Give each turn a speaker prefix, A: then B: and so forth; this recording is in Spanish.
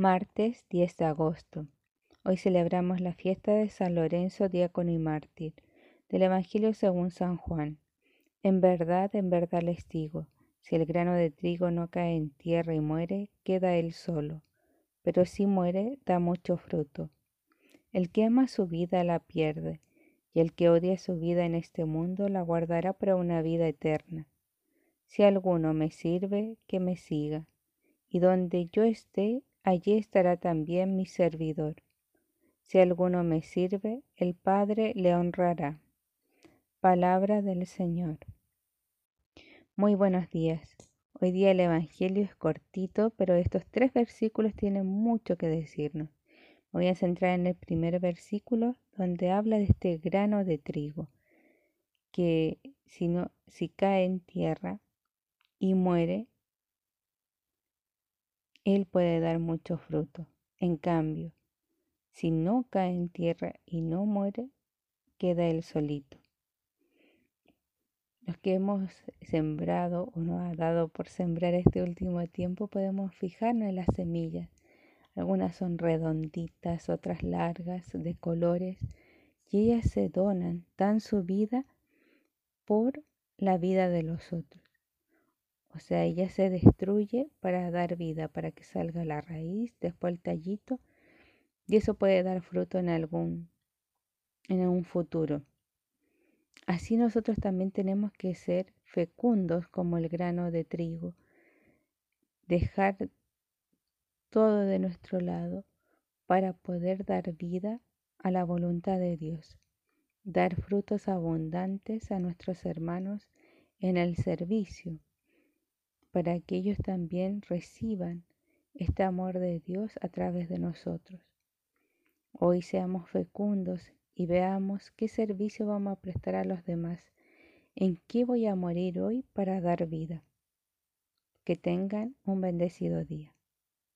A: Martes 10 de agosto. Hoy celebramos la fiesta de San Lorenzo, diácono y mártir, del Evangelio según San Juan. En verdad, en verdad les digo, si el grano de trigo no cae en tierra y muere, queda él solo, pero si muere, da mucho fruto. El que ama su vida la pierde, y el que odia su vida en este mundo la guardará para una vida eterna. Si alguno me sirve, que me siga, y donde yo esté, allí estará también mi servidor. Si alguno me sirve, el Padre le honrará. Palabra del Señor. Muy buenos días. Hoy día el Evangelio es cortito, pero estos tres versículos tienen mucho que decirnos. voy a centrar en el primer versículo donde habla de este grano de trigo, que si, no, si cae en tierra y muere, él puede dar mucho fruto. En cambio, si no cae en tierra y no muere, queda él solito. Los que hemos sembrado o nos ha dado por sembrar este último tiempo podemos fijarnos en las semillas. Algunas son redonditas, otras largas, de colores, y ellas se donan, dan su vida por la vida de los otros. O sea, ella se destruye para dar vida, para que salga la raíz, después el tallito, y eso puede dar fruto en algún, en un futuro. Así nosotros también tenemos que ser fecundos como el grano de trigo, dejar todo de nuestro lado para poder dar vida a la voluntad de Dios, dar frutos abundantes a nuestros hermanos en el servicio para que ellos también reciban este amor de Dios a través de nosotros. Hoy seamos fecundos y veamos qué servicio vamos a prestar a los demás, en qué voy a morir hoy para dar vida. Que tengan un bendecido día.